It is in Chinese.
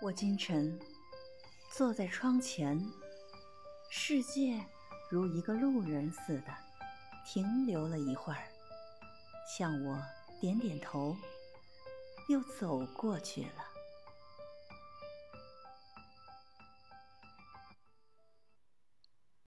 我今晨坐在窗前世界如一个路人似的停留了一会儿向我点点头又走过去了。